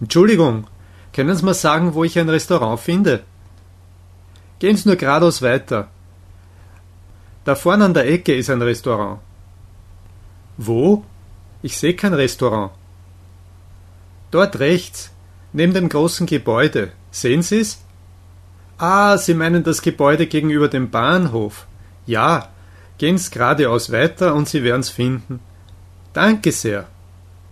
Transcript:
Entschuldigung, können Sie mir sagen, wo ich ein Restaurant finde? Gehen Sie nur geradeaus weiter. Da vorne an der Ecke ist ein Restaurant. Wo? Ich sehe kein Restaurant. Dort rechts, neben dem großen Gebäude. Sehen Sie's? Ah, Sie meinen das Gebäude gegenüber dem Bahnhof. Ja, gehen's geradeaus weiter und Sie werden's finden. Danke sehr.